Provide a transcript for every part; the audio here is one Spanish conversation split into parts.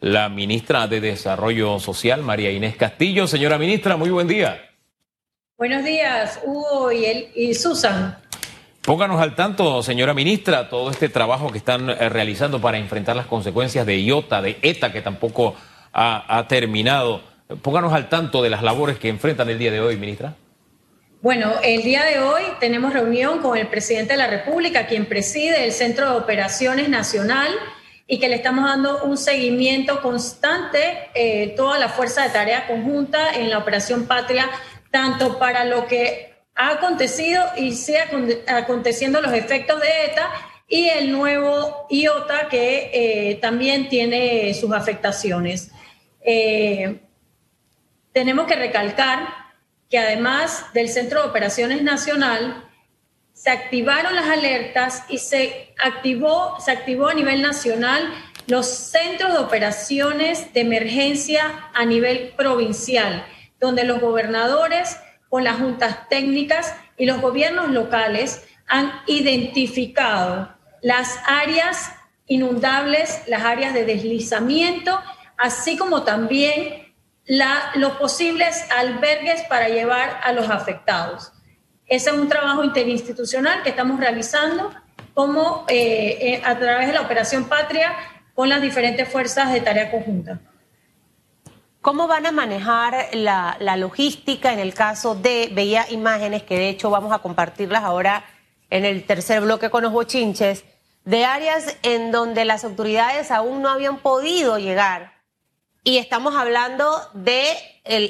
la ministra de Desarrollo Social, María Inés Castillo. Señora ministra, muy buen día. Buenos días, Hugo y, el, y Susan. Pónganos al tanto, señora ministra, todo este trabajo que están eh, realizando para enfrentar las consecuencias de IOTA, de ETA, que tampoco ha, ha terminado. Pónganos al tanto de las labores que enfrentan el día de hoy, ministra. Bueno, el día de hoy tenemos reunión con el presidente de la República, quien preside el Centro de Operaciones Nacional y que le estamos dando un seguimiento constante, eh, toda la fuerza de tarea conjunta en la Operación Patria, tanto para lo que ha acontecido y sigue aconteciendo los efectos de ETA y el nuevo IOTA que eh, también tiene sus afectaciones. Eh, tenemos que recalcar que además del Centro de Operaciones Nacional, se activaron las alertas y se activó, se activó a nivel nacional los centros de operaciones de emergencia a nivel provincial, donde los gobernadores con las juntas técnicas y los gobiernos locales han identificado las áreas inundables, las áreas de deslizamiento, así como también los posibles albergues para llevar a los afectados. Ese es un trabajo interinstitucional que estamos realizando como eh, eh, a través de la Operación Patria con las diferentes fuerzas de tarea conjunta. ¿Cómo van a manejar la, la, logística en el caso de, veía imágenes que de hecho vamos a compartirlas ahora en el tercer bloque con los bochinches, de áreas en donde las autoridades aún no habían podido llegar y estamos hablando de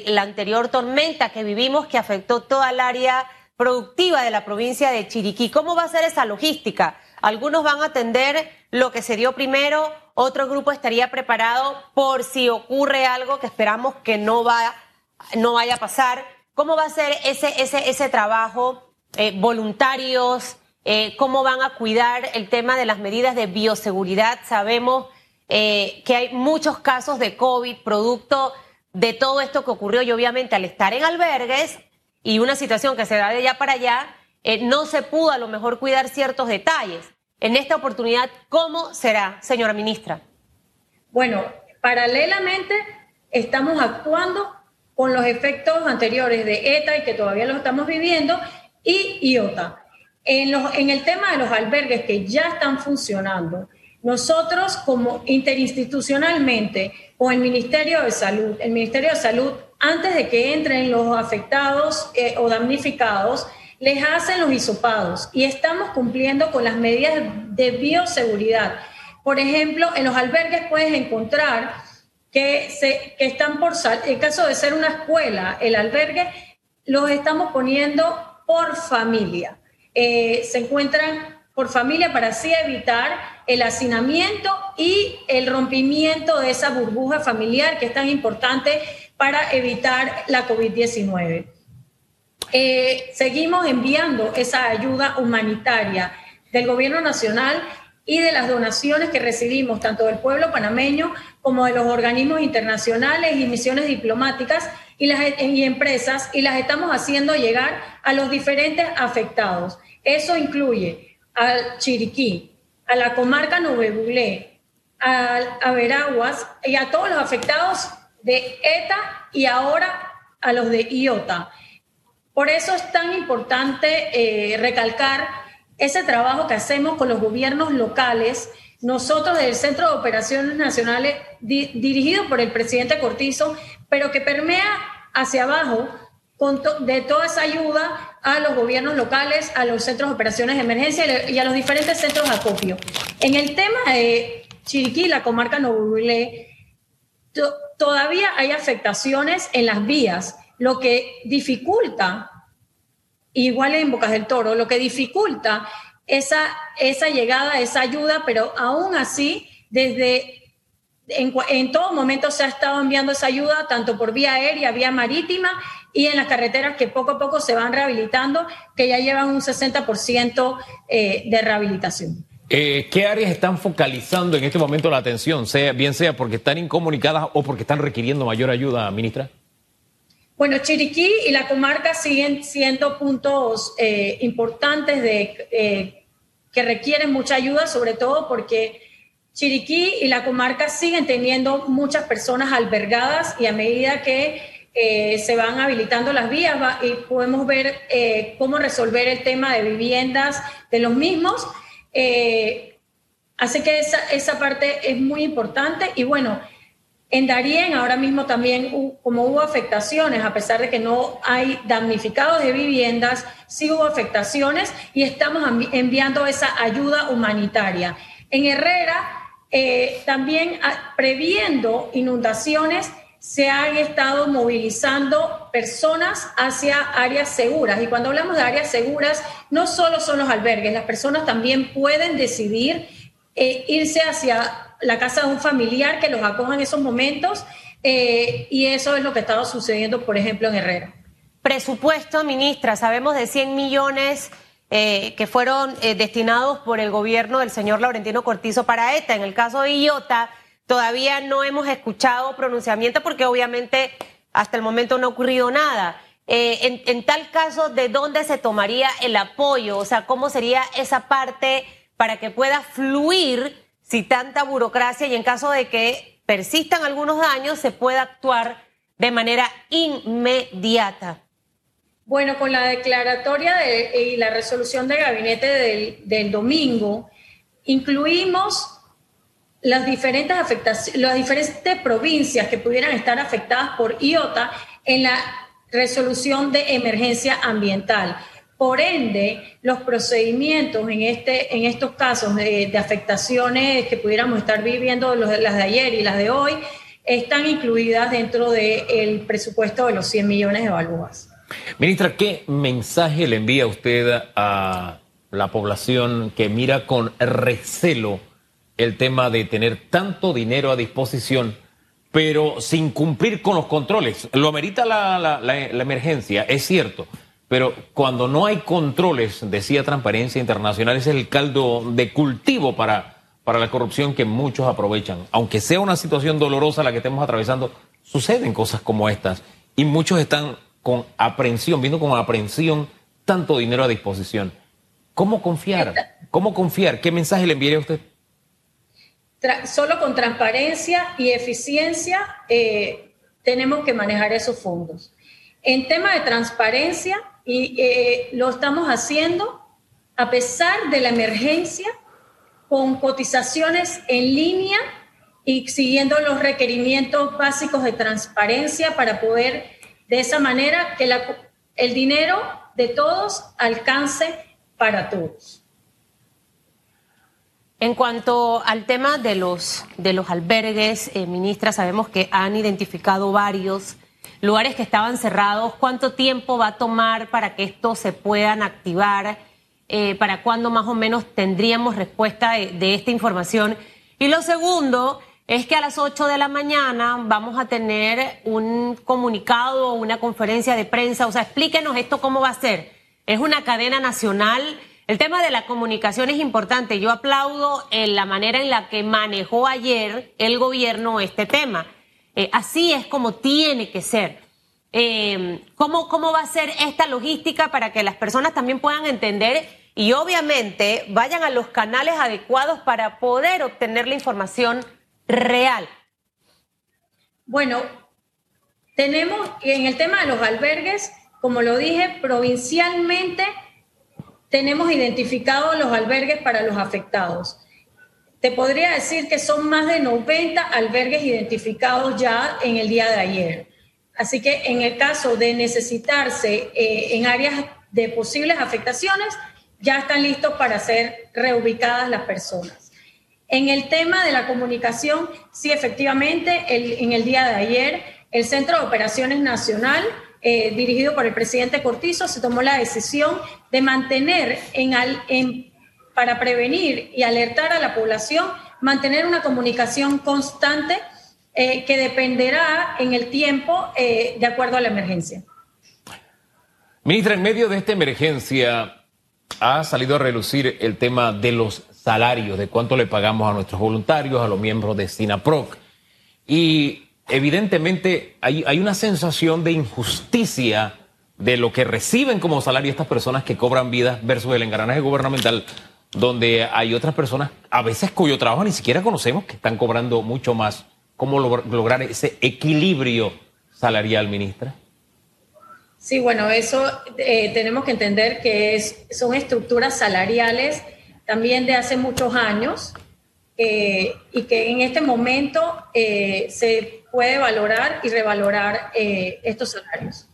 la anterior tormenta que vivimos que afectó toda el área productiva de la provincia de Chiriquí. ¿Cómo va a ser esa logística? Algunos van a atender lo que se dio primero, otro grupo estaría preparado por si ocurre algo que esperamos que no, va, no vaya a pasar. ¿Cómo va a ser ese, ese, ese trabajo? Eh, voluntarios, eh, cómo van a cuidar el tema de las medidas de bioseguridad. Sabemos eh, que hay muchos casos de COVID producto de todo esto que ocurrió y obviamente al estar en albergues y una situación que se da de allá para allá, eh, no se pudo a lo mejor cuidar ciertos detalles. En esta oportunidad, ¿cómo será, señora ministra? Bueno, paralelamente estamos actuando con los efectos anteriores de ETA y que todavía los estamos viviendo y IOTA. En, los, en el tema de los albergues que ya están funcionando, nosotros como interinstitucionalmente con el Ministerio de Salud, el Ministerio de Salud, antes de que entren los afectados eh, o damnificados, les hacen los hisopados y estamos cumpliendo con las medidas de bioseguridad. Por ejemplo, en los albergues puedes encontrar que, se, que están por, en caso de ser una escuela, el albergue los estamos poniendo por familia. Eh, se encuentran por familia para así evitar el hacinamiento y el rompimiento de esa burbuja familiar que es tan importante para evitar la COVID-19. Eh, seguimos enviando esa ayuda humanitaria del gobierno nacional y de las donaciones que recibimos tanto del pueblo panameño como de los organismos internacionales y misiones diplomáticas y, las, y empresas y las estamos haciendo llegar a los diferentes afectados. Eso incluye al Chiriquí, a la comarca Nubebulé, a, Veraguas y a todos los afectados de ETA y ahora a los de IOTA. Por eso es tan importante eh, recalcar ese trabajo que hacemos con los gobiernos locales. Nosotros del Centro de Operaciones Nacionales, dirigido por el presidente Cortizo, pero que permea hacia abajo de toda esa ayuda a los gobiernos locales, a los centros de operaciones de emergencia y a los diferentes centros de acopio. En el tema de Chiriquí, la comarca Nobubilé, todavía hay afectaciones en las vías, lo que dificulta, igual en Bocas del Toro, lo que dificulta esa, esa llegada, esa ayuda, pero aún así, desde en, en, todo momento se ha estado enviando esa ayuda, tanto por vía aérea, vía marítima y en las carreteras que poco a poco se van rehabilitando, que ya llevan un 60% eh, de rehabilitación. Eh, ¿Qué áreas están focalizando en este momento la atención, bien sea porque están incomunicadas o porque están requiriendo mayor ayuda, ministra? Bueno, Chiriquí y la comarca siguen siendo puntos eh, importantes de, que requieren mucha ayuda, sobre todo porque Chiriquí y la comarca siguen teniendo muchas personas albergadas y a medida que eh, se van habilitando las vías y podemos ver eh, cómo resolver el tema de viviendas de los mismos. Eh, así que esa, esa parte es muy importante y bueno, en Darien ahora mismo también, como hubo afectaciones, a pesar de que no hay damnificados de viviendas, sí hubo afectaciones y estamos enviando esa ayuda humanitaria. En Herrera, eh, también ah, previendo inundaciones, se han estado movilizando personas hacia áreas seguras. Y cuando hablamos de áreas seguras, no solo son los albergues, las personas también pueden decidir eh, irse hacia la casa de un familiar que los acoja en esos momentos eh, y eso es lo que estaba sucediendo, por ejemplo, en Herrera. Presupuesto, ministra, sabemos de 100 millones eh, que fueron destinados por el gobierno del señor Laurentino Cortizo para ETA. En el caso de IOTA, todavía no hemos escuchado pronunciamiento porque obviamente hasta el momento no ha ocurrido nada. en, en tal caso, ¿de dónde se tomaría el apoyo? O sea, ¿cómo sería esa parte para que pueda fluir si tanta burocracia y en caso de que persistan algunos daños se pueda actuar de manera inmediata? Bueno, con la declaratoria y la resolución de gabinete del, domingo, incluimos las diferentes, afectaciones, las diferentes provincias que pudieran estar afectadas por IOTA en la resolución de emergencia ambiental. Por ende, los procedimientos en, este, en estos casos de, afectaciones que pudiéramos estar viviendo, las de ayer y las de hoy, están incluidas dentro del presupuesto de los 100 millones de balúas. Ministra, ¿qué mensaje le envía usted a la población que mira con recelo el tema de tener tanto dinero a disposición, pero sin cumplir con los controles? Lo amerita la emergencia, es cierto pero cuando no hay controles, decía Transparencia Internacional, es el caldo de cultivo para, para la corrupción que muchos aprovechan. Aunque sea una situación dolorosa la que estemos atravesando, suceden cosas como estas y muchos están con aprensión, viendo con aprensión tanto dinero a disposición. ¿Cómo confiar? ¿Cómo confiar? ¿Qué mensaje le enviaría a usted? Solo con transparencia y eficiencia eh, tenemos que manejar esos fondos. En tema de transparencia, y eh, lo estamos haciendo a pesar de la emergencia, con cotizaciones en línea y siguiendo los requerimientos básicos de transparencia para poder de esa manera que el dinero de todos alcance para todos. En cuanto al tema de los, de los albergues, eh, ministra, sabemos que han identificado varios lugares que estaban cerrados, cuánto tiempo va a tomar para que estos se puedan activar, eh, para cuándo más o menos tendríamos respuesta de, esta información. Y lo segundo es que a las 8 de la mañana vamos a tener un comunicado, una conferencia de prensa, o sea, explíquenos esto cómo va a ser. Es una cadena nacional. El tema de la comunicación es importante. Yo aplaudo en la manera en la que manejó ayer el gobierno este tema. Eh, así es como tiene que ser. Eh, ¿cómo, ¿Cómo va a ser esta logística para que las personas también puedan entender y obviamente vayan a los canales adecuados para poder obtener la información real? Bueno, tenemos en el tema de los albergues, como lo dije, provincialmente tenemos identificados los albergues para los afectados. Te podría decir que son más de 90 albergues identificados ya en el día de ayer. Así que en el caso de necesitarse eh, en áreas de posibles afectaciones, ya están listos para ser reubicadas las personas. En el tema de la comunicación, sí, efectivamente, en el día de ayer, el Centro de Operaciones Nacional, eh, dirigido por el presidente Cortizo, se tomó la decisión de mantener en, en para prevenir y alertar a la población, mantener una comunicación constante eh, que dependerá en el tiempo eh, de acuerdo a la emergencia. Ministra, en medio de esta emergencia ha salido a relucir el tema de los salarios, de cuánto le pagamos a nuestros voluntarios, a los miembros de SINAPROC. Y evidentemente hay, una sensación de injusticia de lo que reciben como salario estas personas que cobran vidas versus el engranaje gubernamental donde hay otras personas, a veces cuyo trabajo ni siquiera conocemos, que están cobrando mucho más. ¿Cómo lograr ese equilibrio salarial, ministra? Sí, bueno, eso eh, tenemos que entender que son estructuras salariales también de hace muchos años eh, y que en este momento eh, se puede valorar y revalorar estos salarios.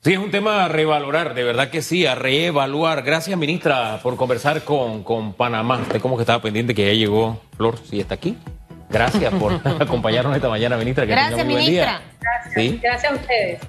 Sí, es un tema a revalorar, de verdad que sí, a reevaluar. Gracias, ministra, por conversar con, con Panamá. Usted como que estaba pendiente que ya llegó Flor, sí está aquí. Gracias por acompañarnos esta mañana, ministra. Gracias, ministra. Gracias. Gracias a ustedes.